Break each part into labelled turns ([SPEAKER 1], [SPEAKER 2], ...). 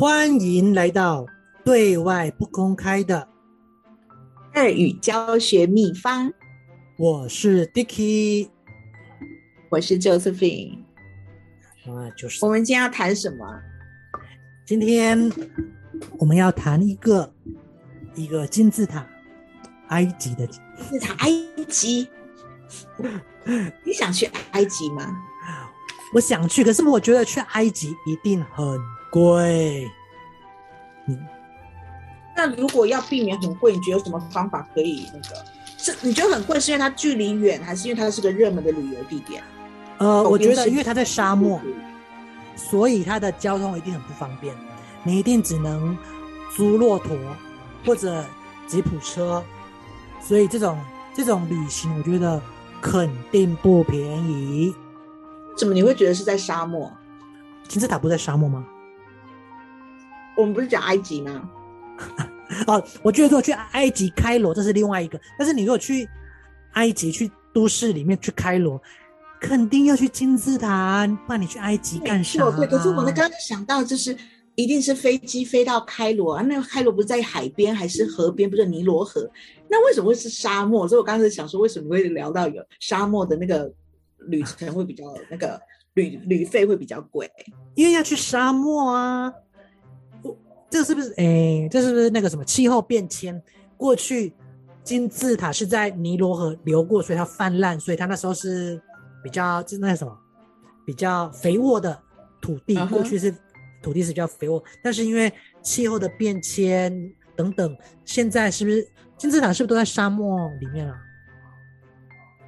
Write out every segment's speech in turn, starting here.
[SPEAKER 1] 欢迎来到对外不公开的
[SPEAKER 2] 二语教学秘方。
[SPEAKER 1] 我是 Dicky，
[SPEAKER 2] 我是 Josephine。
[SPEAKER 1] 啊，就是
[SPEAKER 2] 我们今天要谈什么？
[SPEAKER 1] 今天我们要谈一个一个金字塔，埃及的金
[SPEAKER 2] 字塔。埃及，你想去埃及吗？
[SPEAKER 1] 我想去，可是我觉得去埃及一定很贵。
[SPEAKER 2] 嗯，那如果要避免很贵，你觉得有什么方法可以那个？是你觉得很贵，是因为它距离远，还是因为它是个热门的旅游地点？
[SPEAKER 1] 呃，我觉得因为它在沙漠，所以它的交通一定很不方便。你一定只能租骆驼或者吉普车，所以这种这种旅行，我觉得肯定不便宜。
[SPEAKER 2] 怎么你会觉得是在沙漠？
[SPEAKER 1] 金字塔不在沙漠吗？
[SPEAKER 2] 我们不是讲埃及吗？
[SPEAKER 1] 哦，我觉得如果去埃及开罗，这是另外一个。但是你如果去埃及去都市里面去开罗，肯定要去金字塔，不然你去埃及干啥？
[SPEAKER 2] 对，可是我刚刚想到，就是一定是飞机飞到开罗啊。那个开罗不是在海边还是河边？不是尼罗河？那为什么会是沙漠？所以我刚才想说，为什么会聊到有沙漠的那个？旅程会比较那个旅旅费会比较贵，
[SPEAKER 1] 因为要去沙漠啊。这是不是？哎，这是不是那个什么气候变迁？过去金字塔是在尼罗河流过，所以它泛滥，所以它那时候是比较就那什么比较肥沃的土地。过去是土地是比较肥沃，但是因为气候的变迁等等，现在是不是金字塔是不是都在沙漠里面啊？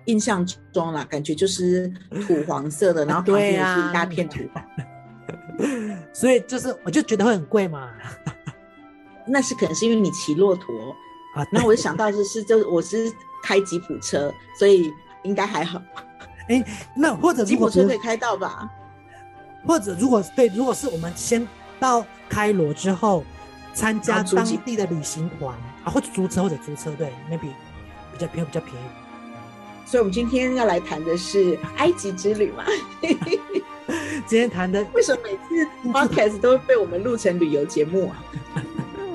[SPEAKER 2] 印象中啦，感觉就是土黄色的，然后旁边是一大片土，
[SPEAKER 1] 啊、所以就是我就觉得会很贵嘛。
[SPEAKER 2] 那是可能是因为你骑骆驼啊，那我就想到就是就我是开吉普车，所以应该还好。
[SPEAKER 1] 哎、欸，那或者
[SPEAKER 2] 吉普车可以开到吧？
[SPEAKER 1] 或者如果对，如果是我们先到开罗之后参加当地的旅行团啊，或者租车或者租车，对，maybe 比较便宜，比较便宜。
[SPEAKER 2] 所以，我们今天要来谈的是埃及之旅嘛？
[SPEAKER 1] 今天谈的
[SPEAKER 2] 为什么每次 podcast 都会被我们录成旅游节目啊？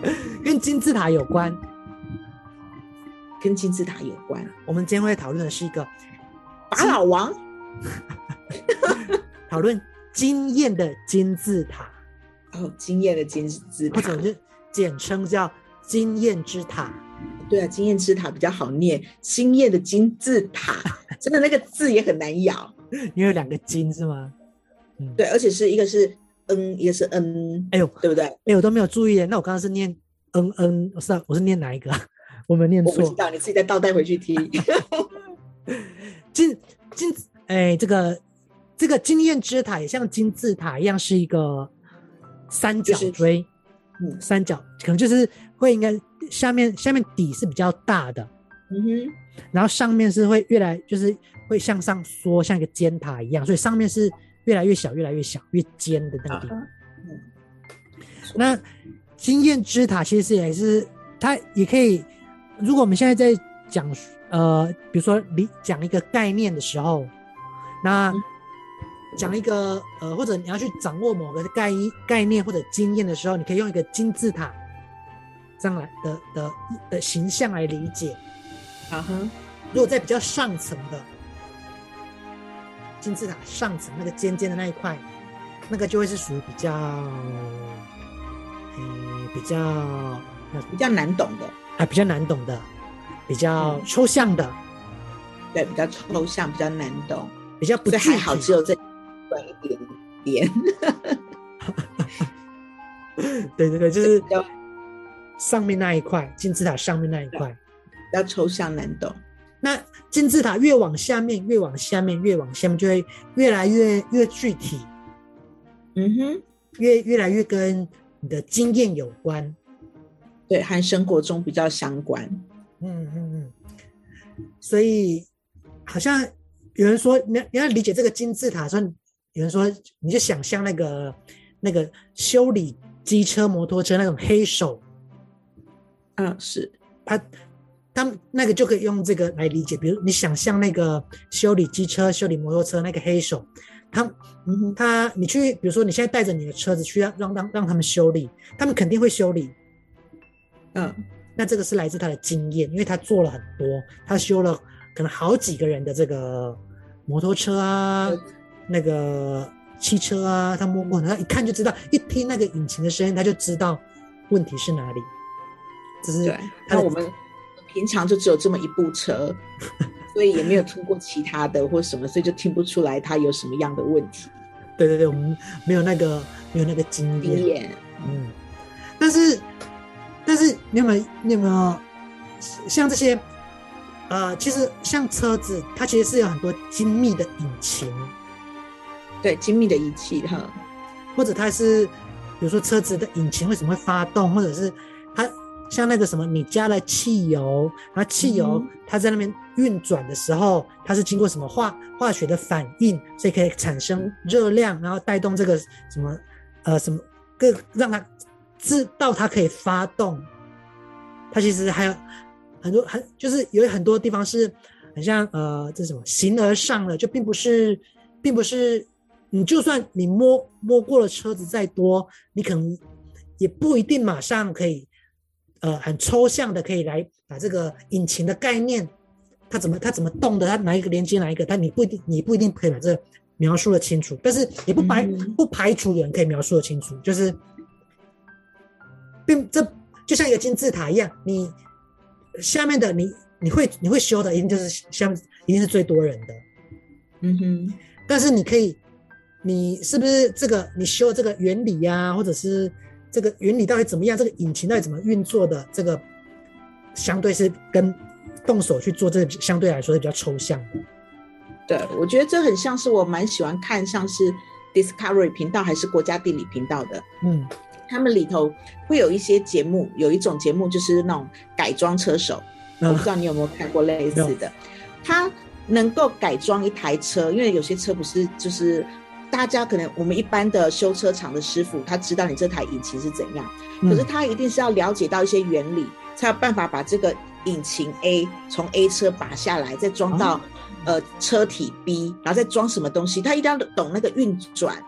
[SPEAKER 1] 跟金字塔有关，
[SPEAKER 2] 跟金字塔有关。
[SPEAKER 1] 我们今天会讨论的是一个
[SPEAKER 2] 法老王，
[SPEAKER 1] 讨论惊艳的金字塔。
[SPEAKER 2] 哦，惊艳的金字塔，
[SPEAKER 1] 或者是简称叫惊艳之塔。
[SPEAKER 2] 对啊，经验之塔比较好念，经验的金字塔，真的那个字也很难咬，
[SPEAKER 1] 因为两个金是吗？
[SPEAKER 2] 嗯，对，而且是一个是嗯，一个是嗯，
[SPEAKER 1] 哎呦，
[SPEAKER 2] 对不对？
[SPEAKER 1] 哎，我都没有注意，那我刚刚是念嗯嗯，我是我是念哪一个？我没念错，
[SPEAKER 2] 我不知道，你自己再倒带回去听。
[SPEAKER 1] 金金，哎，这个这个经验之塔也像金字塔一样，是一个三角锥，就是、嗯，三角可能就是会应该。下面下面底是比较大的，嗯哼，然后上面是会越来就是会向上缩，像一个尖塔一样，所以上面是越来越小，越来越小，越尖的那个地方。嗯，那经验之塔其实也是它也可以，如果我们现在在讲呃，比如说你讲一个概念的时候，那讲一个呃，或者你要去掌握某个概概念或者经验的时候，你可以用一个金字塔。这样来的的的形象来理解，啊哼，如果在比较上层的金字塔上层那个尖尖的那一块，那个就会是属于比较，嗯，比较
[SPEAKER 2] 比较难懂的，
[SPEAKER 1] 啊，比较难懂的，比较抽象的，
[SPEAKER 2] 对，比较抽象，比较难懂，
[SPEAKER 1] 比较不太，
[SPEAKER 2] 还好只有这短一点。点，
[SPEAKER 1] 对对对，就是。上面那一块金字塔上面那一块，
[SPEAKER 2] 比较抽象难懂。
[SPEAKER 1] 那金字塔越往下面，越往下面，越往下面，就会越来越越具体。嗯哼，越越来越跟你的经验有关，
[SPEAKER 2] 对，和生活中比较相关。
[SPEAKER 1] 嗯嗯嗯。所以好像有人说，你你要理解这个金字塔，说有人说，你就想象那个那个修理机车、摩托车那种黑手。
[SPEAKER 2] 嗯，是
[SPEAKER 1] 他，他们那个就可以用这个来理解。比如你想象那个修理机车、修理摩托车那个黑手，他，嗯，他，你去，比如说你现在带着你的车子去让让让让他们修理，他们肯定会修理。嗯，那这个是来自他的经验，因为他做了很多，他修了可能好几个人的这个摩托车啊，嗯、那个汽车啊，他摸过，他一看就知道，一听那个引擎的声音，他就知道问题是哪里。只是，
[SPEAKER 2] 那我们平常就只有这么一部车，所以也没有听过其他的或什么，所以就听不出来它有什么样的问题。
[SPEAKER 1] 对对对，我们没有那个没有那个经验。经验，嗯，但是。但是你有没有你有没有像这些呃，其实像车子，它其实是有很多精密的引擎，
[SPEAKER 2] 对，精密的仪器哈，
[SPEAKER 1] 或者它是比如说车子的引擎为什么会发动，或者是它像那个什么，你加了汽油，然后汽油它在那边运转的时候，嗯、它是经过什么化化学的反应，所以可以产生热量，然后带动这个什么呃什么各让它。知道它可以发动，它其实还有很多很就是有很多地方是很像呃这什么形而上的，就并不是，并不是你就算你摸摸过了车子再多，你可能也不一定马上可以呃很抽象的可以来把这个引擎的概念，它怎么它怎么动的，它哪一个连接哪一个，但你不一定你不一定可以把这个描述的清楚，但是也不排、嗯、不排除有人可以描述的清楚，就是。并这就像一个金字塔一样，你下面的你你会你会修的，一定就是下面一定是最多人的，嗯哼。但是你可以，你是不是这个你修这个原理呀、啊，或者是这个原理到底怎么样，这个引擎到底怎么运作的，这个相对是跟动手去做这个相对来说是比较抽象的。
[SPEAKER 2] 对，我觉得这很像是我蛮喜欢看，像是 Discovery 频道还是国家地理频道的，嗯。他们里头会有一些节目，有一种节目就是那种改装车手，我不知道你有没有看过类似的。他能够改装一台车，因为有些车不是就是大家可能我们一般的修车厂的师傅，他知道你这台引擎是怎样，可是他一定是要了解到一些原理，才有办法把这个引擎 A 从 A 车拔下来，再装到呃车体 B，然后再装什么东西，他一定要懂那个运转。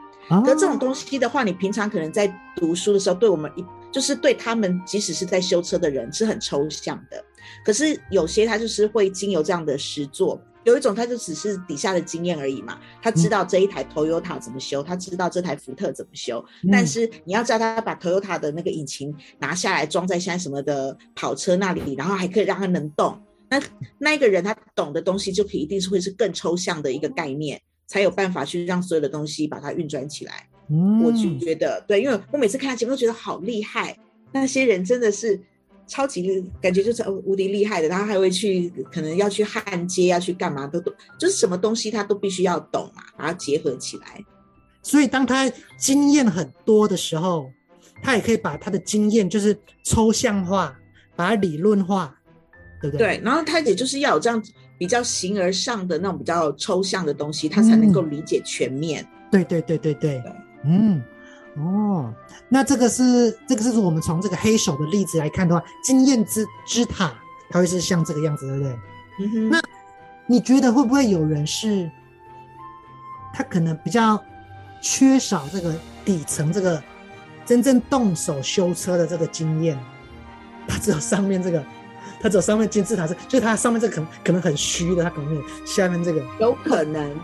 [SPEAKER 2] 可这种东西的话，你平常可能在读书的时候，对我们一就是对他们，即使是在修车的人是很抽象的。可是有些他就是会经由这样的实作，有一种他就只是底下的经验而已嘛。他知道这一台 Toyota 怎么修，他知道这台福特怎么修。但是你要叫他把 Toyota 的那个引擎拿下来装在现在什么的跑车那里，然后还可以让它能动，那那个人他懂的东西就可以一定是会是更抽象的一个概念。才有办法去让所有的东西把它运转起来。嗯，我就觉得对，因为我每次看他节目都觉得好厉害，那些人真的是超级，感觉就是无敌厉害的。然后还会去可能要去焊接，要去干嘛都懂，就是什么东西他都必须要懂嘛，把它结合起来。
[SPEAKER 1] 所以当他经验很多的时候，他也可以把他的经验就是抽象化，把它理论化，对不对？
[SPEAKER 2] 对，然后他也就是要有这样子。比较形而上的那种比较抽象的东西，他才能够理解全面。
[SPEAKER 1] 对对对对，对嗯，哦，那这个是这个是我们从这个黑手的例子来看的话，经验之之塔，它会是像这个样子，对不对？嗯哼。那你觉得会不会有人是，他可能比较缺少这个底层这个真正动手修车的这个经验，他只有上面这个。他只有上面金字塔是，就是他上面这个可能可能很虚的，他可能有下面这个
[SPEAKER 2] 有可能，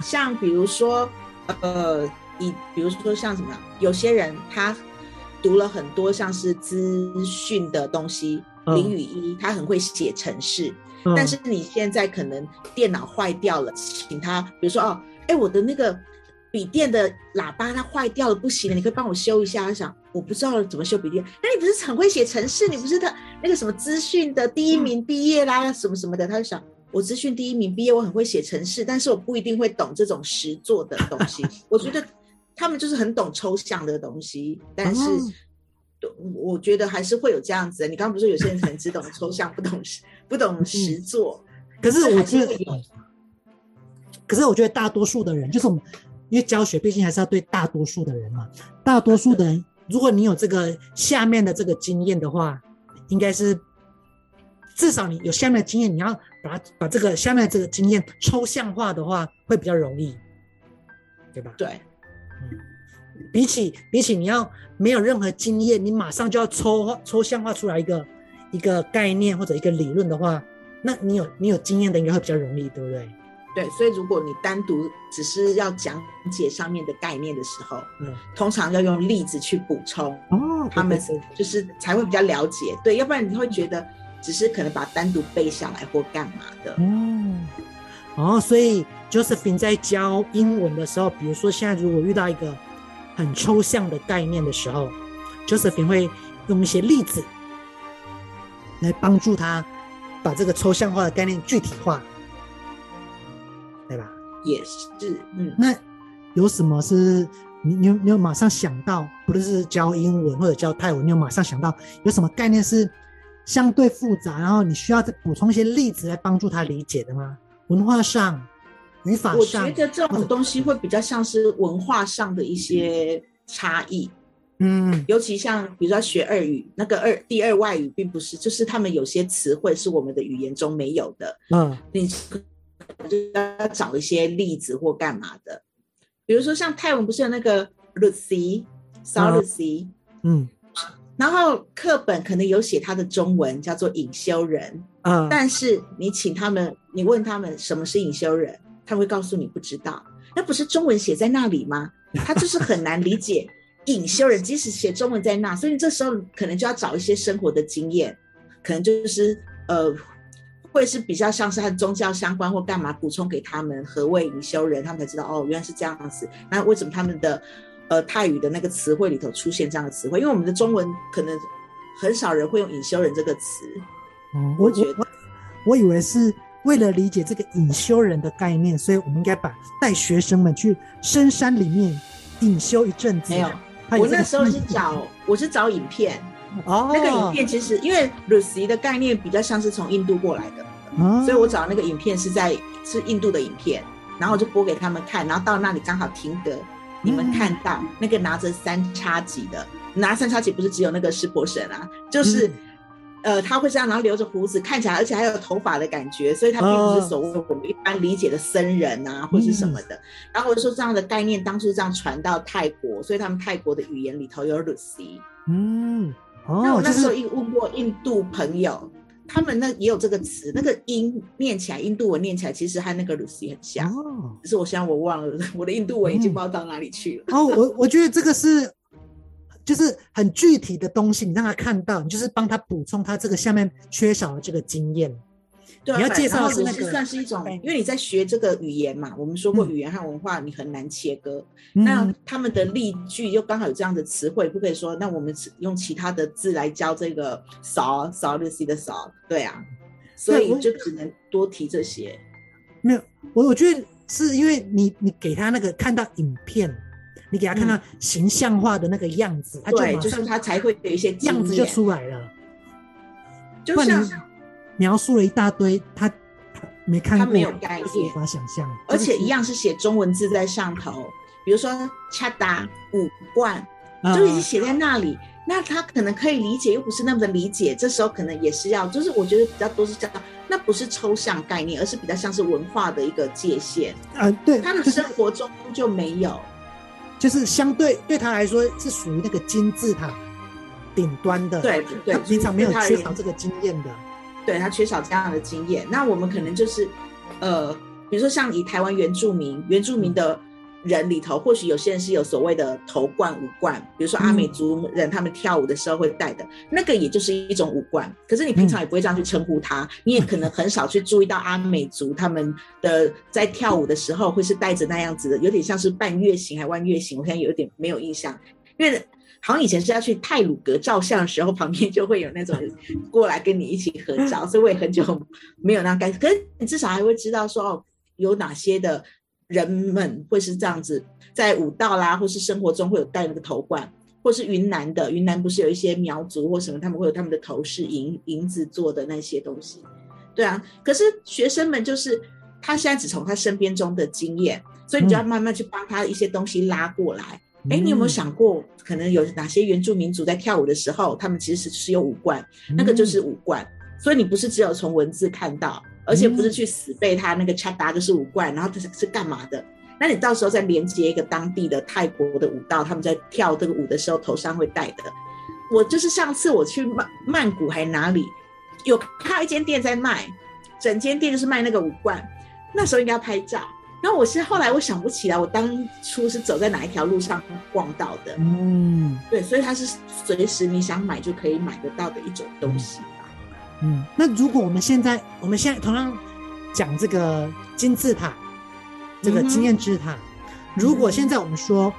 [SPEAKER 2] 像比如说，呃，以比如说像什么，有些人他读了很多像是资讯的东西，零与一，他很会写程式，嗯、但是你现在可能电脑坏掉了，请他，比如说哦，哎，我的那个。笔电的喇叭它坏掉了，不行了，你可以帮我修一下。他想，我不知道怎么修笔电，那你不是很会写程式？你不是他那个什么资讯的第一名毕业啦，什么什么的？他就想，我资讯第一名毕业，我很会写程式，但是我不一定会懂这种实作的东西。我觉得他们就是很懂抽象的东西，但是我觉得还是会有这样子的。你刚刚不是说有些人可能只懂抽象，不懂实不懂实作？
[SPEAKER 1] 可是我觉得，可是我觉得大多数的人就是我们。因为教学毕竟还是要对大多数的人嘛，大多数的人，如果你有这个下面的这个经验的话，应该是至少你有下面的经验，你要把它把这个下面的这个经验抽象化的话，会比较容易。对吧？
[SPEAKER 2] 对，
[SPEAKER 1] 嗯，比起比起你要没有任何经验，你马上就要抽抽象化出来一个一个概念或者一个理论的话，那你有你有经验的应该会比较容易，对不对？
[SPEAKER 2] 对，所以如果你单独只是要讲解上面的概念的时候，嗯，通常要用例子去补充哦，他们就是才会比较了解。对，要不然你会觉得只是可能把单独背下来或干嘛的。
[SPEAKER 1] 嗯，哦，所以 Josephine 在教英文的时候，比如说现在如果遇到一个很抽象的概念的时候，Josephine 会用一些例子来帮助他把这个抽象化的概念具体化。对吧？
[SPEAKER 2] 也是，嗯。
[SPEAKER 1] 那有什么是你你你有马上想到，不论是教英文或者教泰文，你有马上想到有什么概念是相对复杂，然后你需要再补充一些例子来帮助他理解的吗？文化上、语法上，
[SPEAKER 2] 我觉得这种东西会比较像是文化上的一些差异。嗯，尤其像比如说学二语，那个二第二外语并不是，就是他们有些词汇是我们的语言中没有的。嗯，你。就要找一些例子或干嘛的，比如说像泰文不是有那个 Lucy、Lucy，嗯，然后课本可能有写他的中文叫做隐修人，嗯，但是你请他们，你问他们什么是隐修人，他会告诉你不知道，那不是中文写在那里吗？他就是很难理解 隐修人，即使写中文在那，所以你这时候可能就要找一些生活的经验，可能就是呃。会是比较像是和宗教相关或干嘛补充给他们何谓隐修人，他们才知道哦，原来是这样子。那为什么他们的呃泰语的那个词汇里头出现这样的词汇？因为我们的中文可能很少人会用隐修人这个词。
[SPEAKER 1] 嗯，我觉得我，我以为是为了理解这个隐修人的概念，所以我们应该把带学生们去深山里面隐修一阵子。没有，
[SPEAKER 2] 我那时候是找我是找影片。哦，那个影片其实因为 Lucy 的概念比较像是从印度过来的，哦、所以我找那个影片是在是印度的影片，然后我就播给他们看，然后到那里刚好停格，你们看到那个拿着三叉戟的，拿三叉戟不是只有那个湿婆神啊，就是、嗯、呃他会这样，然后留着胡子，看起来而且还有头发的感觉，所以他并不是所谓我们一般理解的僧人啊、哦、或是什么的。然后我就说这样的概念当初这样传到泰国，所以他们泰国的语言里头有 Lucy，嗯。哦、那我那时候一问过印度朋友，他们那也有这个词，那个音念起来，印度文念起来其实和那个 Lucy 很像。哦，只是我现在我忘了，我的印度文已经不知道到哪里去了。
[SPEAKER 1] 嗯、哦，我我觉得这个是，就是很具体的东西，你让他看到，你就是帮他补充他这个下面缺少的这个经验。
[SPEAKER 2] 对，你要介绍是那个，算是一种，因为你在学这个语言嘛。我们说过，语言和文化你很难切割。嗯、那他们的例句又刚好有这样的词汇，不可以说，那我们用其他的字来教这个少少 Lucy 的少，对啊，所以就只能多提这些。
[SPEAKER 1] 没有，我我觉得是因为你你给他那个看到影片，你给他看到形象化的那个样子，他、嗯、
[SPEAKER 2] 对，就是他才会有一些
[SPEAKER 1] 样子就出来了，就像。描述了一大堆，他他没看过，
[SPEAKER 2] 他没有概念，
[SPEAKER 1] 无法想象。
[SPEAKER 2] 而且一样是写中文字在上头，比如说“恰达五冠”，就已经写在那里。那他可能可以理解，又不是那么的理解。这时候可能也是要，就是我觉得比较多是这样，那不是抽象概念，而是比较像是文化的一个界限。
[SPEAKER 1] 啊，对，
[SPEAKER 2] 他的生活中就没有，
[SPEAKER 1] 就是相对对他来说是属于那个金字塔顶端的，
[SPEAKER 2] 对对，
[SPEAKER 1] 他平常没有缺少这个经验的。
[SPEAKER 2] 对，他缺少这样的经验，那我们可能就是，呃，比如说像以台湾原住民，原住民的人里头，或许有些人是有所谓的头冠、五冠，比如说阿美族人他们跳舞的时候会戴的，那个也就是一种五冠。可是你平常也不会这样去称呼他，你也可能很少去注意到阿美族他们的在跳舞的时候会是戴着那样子的，有点像是半月形还弯月形，我现在有点没有印象，因为。好像以前是要去太鲁阁照相的时候，旁边就会有那种过来跟你一起合照，所以我也很久没有那样干。可是你至少还会知道说，哦，有哪些的人们会是这样子，在武道啦，或是生活中会有戴那个头冠，或是云南的，云南不是有一些苗族或什么，他们会有他们的头饰银银子做的那些东西，对啊。可是学生们就是他现在只从他身边中的经验，所以你就要慢慢去帮他一些东西拉过来。哎，你有没有想过，可能有哪些原住民族在跳舞的时候，他们其实是有五官，那个就是五官。所以你不是只有从文字看到，而且不是去死背他那个恰达就是五冠，然后他是是干嘛的？那你到时候再连接一个当地的泰国的舞蹈，他们在跳这个舞的时候头上会戴的。我就是上次我去曼曼谷还哪里有看到一间店在卖，整间店就是卖那个舞冠，那时候应该要拍照。然后我是后来我想不起来，我当初是走在哪一条路上逛到的。嗯，对，所以它是随时你想买就可以买得到的一种东西吧。
[SPEAKER 1] 嗯，那如果我们现在我们现在同样讲这个金字塔，这个经验之塔，嗯、如果现在我们说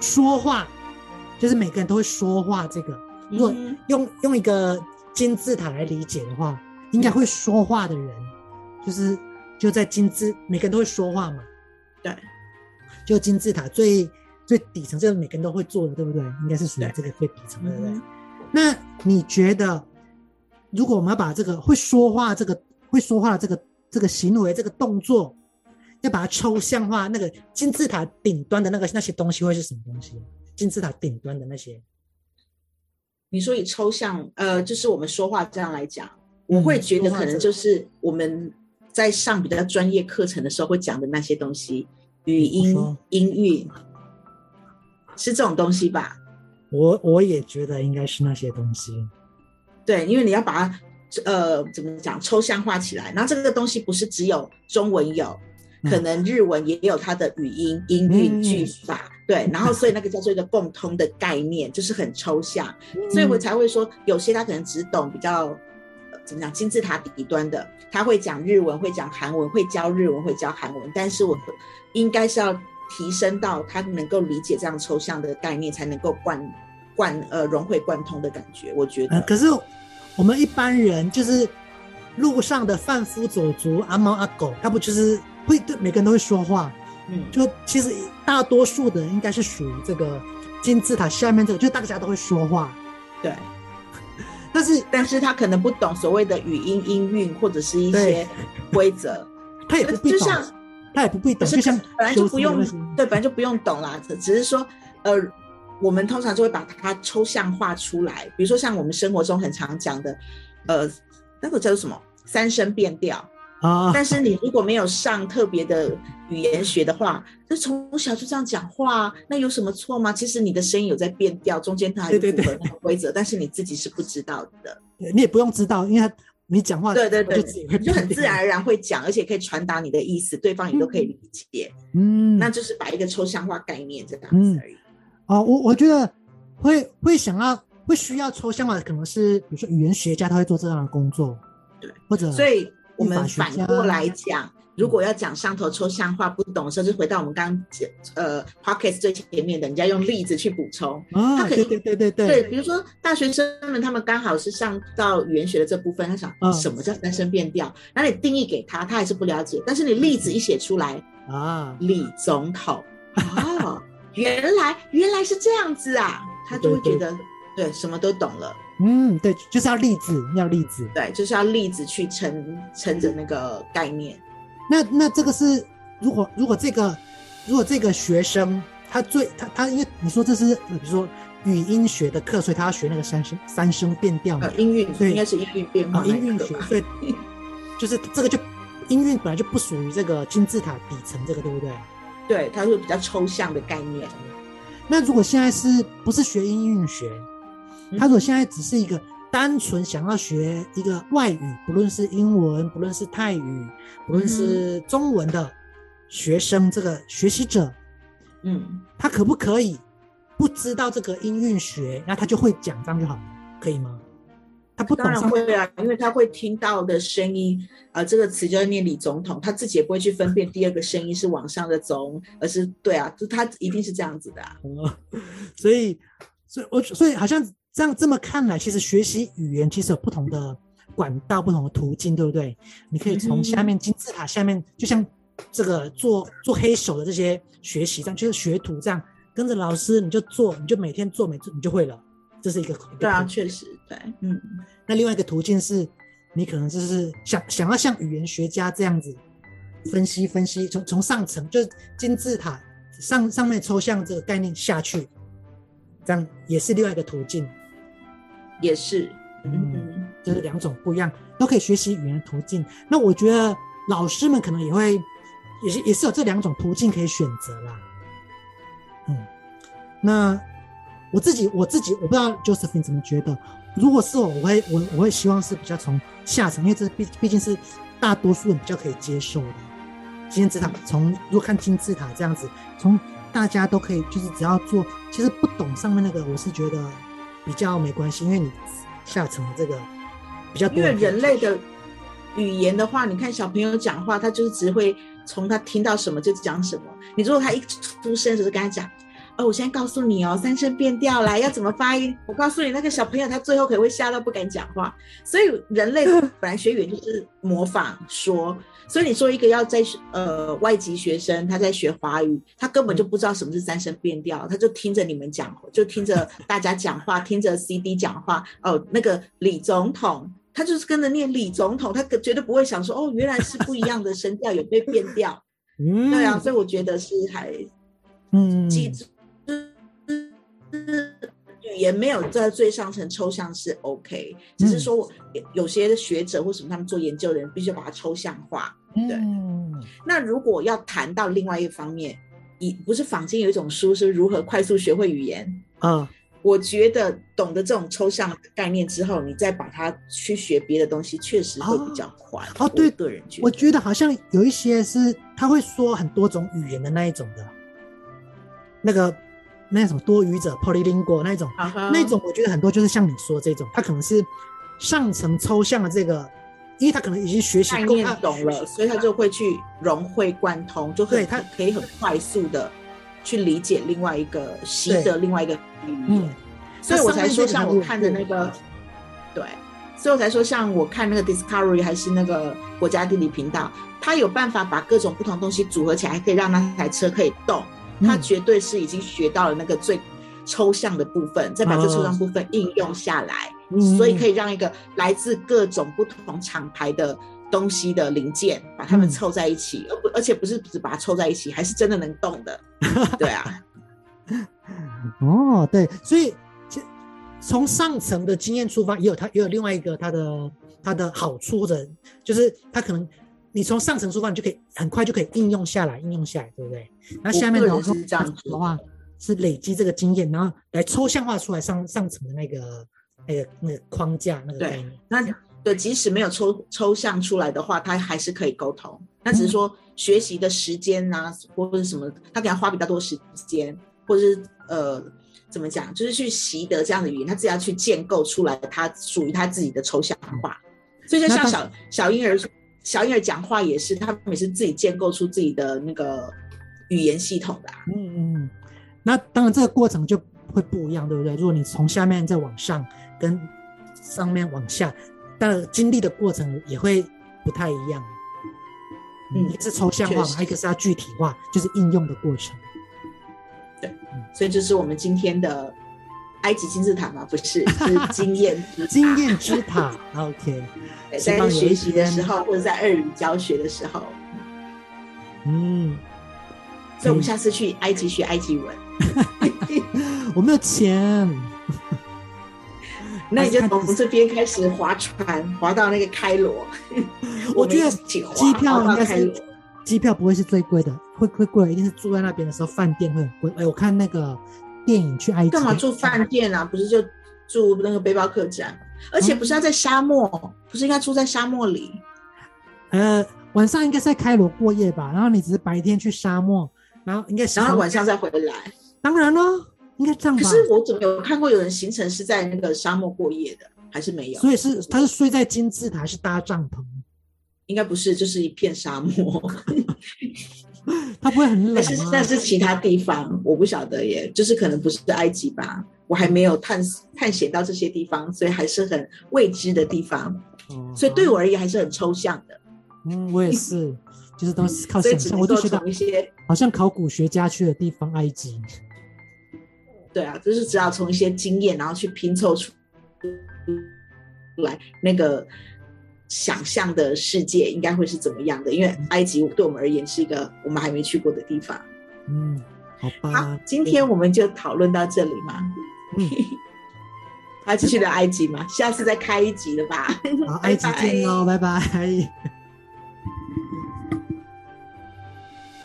[SPEAKER 1] 说话，就是每个人都会说话，这个如果用用一个金字塔来理解的话，应该会说话的人就是。就在金字，每个人都会说话嘛，
[SPEAKER 2] 对，
[SPEAKER 1] 就金字塔最最底层，这个每个人都会做的，对不对？应该是属于这个最底层的，对不对？那你觉得，如果我们要把这个会说话、这个会说话的这个这个行为、这个动作，要把它抽象化，那个金字塔顶端的那个那些东西会是什么东西？金字塔顶端的那些，
[SPEAKER 2] 你说以抽象，呃，就是我们说话这样来讲，我会觉得可能就是我们。在上比较专业课程的时候会讲的那些东西，语音、音韵，是这种东西吧？
[SPEAKER 1] 我我也觉得应该是那些东西。
[SPEAKER 2] 对，因为你要把它呃怎么讲抽象化起来，然后这个东西不是只有中文有，可能日文也有它的语音、音韵、句法。嗯、对，然后所以那个叫做一个共通的概念，就是很抽象，嗯、所以我才会说有些他可能只懂比较。怎么讲？金字塔底端的，他会讲日文，会讲韩文，会教日文，会教韩文。但是我应该是要提升到他能够理解这样抽象的概念，才能够贯贯呃融会贯通的感觉。我觉得。
[SPEAKER 1] 呃、可是我们一般人就是路上的贩夫走卒、阿猫阿狗，他不就是会对每个人都会说话？嗯，就其实大多数的人应该是属于这个金字塔下面这个，就大家都会说话。
[SPEAKER 2] 对。但是，但是他可能不懂所谓的语音、音韵或者是一些规则，
[SPEAKER 1] 他也不必懂，就像他也不必懂，就像
[SPEAKER 2] 本来就不用对，本来就不用懂啦。只是说，呃，我们通常就会把它抽象化出来，比如说像我们生活中很常讲的，呃，那个叫做什么三声变调。啊！但是你如果没有上特别的语言学的话，就从小就这样讲话，那有什么错吗？其实你的声音有在变调，中间它还符合那个规则，但是你自己是不知道的。
[SPEAKER 1] 你也不用知道，因为他你讲话
[SPEAKER 2] 对对对，就很自然而然会讲，而且可以传达你的意思，对方也都可以理解。嗯，那就是把一个抽象化概念这样子而已。
[SPEAKER 1] 哦，我我觉得会会想要会需要抽象化的，可能是比如说语言学家他会做这样的工作，
[SPEAKER 2] 对，
[SPEAKER 1] 或者
[SPEAKER 2] 所以。我们反过来讲，如果要讲上头抽象化不懂的时候，就回到我们刚刚讲呃 Podcast 最前面的，人家用例子去补充。
[SPEAKER 1] 啊，对对对对对。
[SPEAKER 2] 对，比如说大学生们，他们刚好是上到语言学的这部分，他想什么叫三声变调？那你定义给他，他还是不了解。但是你例子一写出来啊，李总统 哦，原来原来是这样子啊，他就会觉得对什么都懂了。
[SPEAKER 1] 嗯，对，就是要例子，要例子，
[SPEAKER 2] 对，就是要例子去撑撑着那个概念。
[SPEAKER 1] 那那这个是，如果如果这个如果这个学生他最他他因为你说这是比如说语音学的课，所以他要学那个三声三声变调
[SPEAKER 2] 嘛，音韵，所以应该是音韵变化，
[SPEAKER 1] 音韵学，所以就是这个就音韵本来就不属于这个金字塔底层，这个对不对？
[SPEAKER 2] 对，它是比较抽象的概念。
[SPEAKER 1] 那如果现在是不是学音韵学？他说：“现在只是一个单纯想要学一个外语，不论是英文，不论是泰语，不论是中文的学生，这个学习者，嗯，他可不可以不知道这个音韵学，那他就会讲这样就好了，可以吗？他不懂
[SPEAKER 2] 当然会啊，因为他会听到的声音，呃，这个词就是念李总统，他自己也不会去分辨第二个声音是往上的总，而是对啊，就他一定是这样子的啊。
[SPEAKER 1] 嗯，所以，所以我所以好像。”这样这么看来，其实学习语言其实有不同的管道、不同的途径，对不对？你可以从下面金字塔下面，就像这个做做黑手的这些学习，这样就是学徒这样跟着老师，你就做，你就每天做，每次你就会了。这是一个，
[SPEAKER 2] 对啊，确实对，嗯。
[SPEAKER 1] 那另外一个途径是，你可能就是想想要像语言学家这样子分析分析，从从上层就是金字塔上上面抽象这个概念下去，这样也是另外一个途径。
[SPEAKER 2] 也是，
[SPEAKER 1] 嗯，这、就是两种不一样，都可以学习语言的途径。那我觉得老师们可能也会也是也是有这两种途径可以选择啦。嗯，那我自己我自己我不知道 Josephine 怎么觉得。如果是我，我会我我会希望是比较从下层，因为这毕毕竟是大多数人比较可以接受的。金字塔从如果看金字塔这样子，从大家都可以就是只要做，其实不懂上面那个，我是觉得比较没关系，因为你下层的这个比较多。
[SPEAKER 2] 因为人类的语言的话，你看小朋友讲话，他就是只会从他听到什么就讲什么。你如果他一出生就是跟他讲。哦，我现在告诉你哦，三声变调来要怎么发音？我告诉你，那个小朋友他最后可能会吓到不敢讲话。所以人类本来学语言就是模仿说，所以你说一个要在呃外籍学生他在学华语，他根本就不知道什么是三声变调，他就听着你们讲，就听着大家讲话，听着 CD 讲话。哦，那个李总统，他就是跟着念李总统，他绝对不会想说哦，原来是不一样的声调有被变调。嗯，对啊，所以我觉得是还嗯记住。语言没有在最上层抽象是 OK，只是说有些学者或什么他们做研究的人必须把它抽象化。对，嗯、那如果要谈到另外一方面，以不是坊间有一种书是如何快速学会语言啊？我觉得懂得这种抽象概念之后，你再把它去学别的东西，确实会比较快。哦，哦对，个人觉得，
[SPEAKER 1] 我觉得好像有一些是他会说很多种语言的那一种的，那个。那什么多语者 polylingual 那种，uh huh. 那种我觉得很多就是像你说这种，他可能是上层抽象的这个，因为他可能已经学习
[SPEAKER 2] 概念懂了，所以他就会去融会贯通，就对他可以很快速的去理解另外一个习得另外一个语言，嗯、所以我才说像我看的那个，对，所以我才说像我看那个 Discovery 还是那个国家地理频道，他有办法把各种不同东西组合起来，还可以让那台车可以动。他绝对是已经学到了那个最抽象的部分，再把这抽象部分应用下来，所以可以让一个来自各种不同厂牌的东西的零件，把它们凑在一起，而不而且不是只把它凑在一起，还是真的能动的。对啊，
[SPEAKER 1] 哦，对，所以从上层的经验出发，也有它也有另外一个它的它的好处，或者就是它可能。你从上层出发，你就可以很快就可以应用下来，应用下来，对不对？那下面的话的话是累积这个经验，然后来抽象化出来上上层的那个那个那个框架那个概念。
[SPEAKER 2] 那对，即使没有抽抽象出来的话，他还是可以沟通。那只是说学习的时间啊，或者什么，他给他花比较多时间，或者是呃，怎么讲，就是去习得这样的语言，他自己要去建构出来，他属于他自己的抽象化。所以就像小小婴儿。小婴儿讲话也是，他们也是自己建构出自己的那个语言系统的啊。
[SPEAKER 1] 嗯嗯，那当然这个过程就会不一样，对不对？如果你从下面再往上，跟上面往下，但经历的过程也会不太一样。嗯，一个是抽象化，还有一个是要具体化，就是应用的过程。
[SPEAKER 2] 对，所以这是我们今天的。埃及金字塔吗？不是，是经验之
[SPEAKER 1] 经验之塔。OK，
[SPEAKER 2] 在学习的时候，或者在二语教学的时候，嗯，所以我们下次去埃及学埃及文。
[SPEAKER 1] 我没有钱，
[SPEAKER 2] 那你就从这边开始划船，划到那个开罗。
[SPEAKER 1] 我觉得机票应该是机票不会是最贵的，会会贵，一定是住在那边的时候，饭店会很贵。哎，我看那个。电影去埃及干
[SPEAKER 2] 嘛住饭店啊？不是就住那个背包客栈，而且不是要在沙漠，嗯、不是应该住在沙漠里？
[SPEAKER 1] 呃，晚上应该在开罗过夜吧？然后你只是白天去沙漠，然后应该
[SPEAKER 2] 然后晚上再回来。
[SPEAKER 1] 当然了，应该这样吧？
[SPEAKER 2] 可是我怎么有看过有人行程是在那个沙漠过夜的？还是没有？
[SPEAKER 1] 所以是他是睡在金字塔，还是搭帐篷？
[SPEAKER 2] 应该不是，就是一片沙漠。
[SPEAKER 1] 它不会很冷吗？
[SPEAKER 2] 但是其他地方，我不晓得耶，就是可能不是埃及吧，我还没有探探险到这些地方，所以还是很未知的地方。哦，所以对我而言还是很抽象的。
[SPEAKER 1] 嗯，我也是，就是都是靠想象。我都觉得一些好像考古学家去的地方，埃及。
[SPEAKER 2] 对啊，就是只要从一些经验，然后去拼凑出来那个。想象的世界应该会是怎么样的？因为埃及对我们而言是一个我们还没去过的地方。
[SPEAKER 1] 嗯，好吧。
[SPEAKER 2] 好，今天我们就讨论到这里嘛。嗯，还继续聊埃及嘛？下次再开一集了吧？
[SPEAKER 1] 好，埃及见喽，拜拜。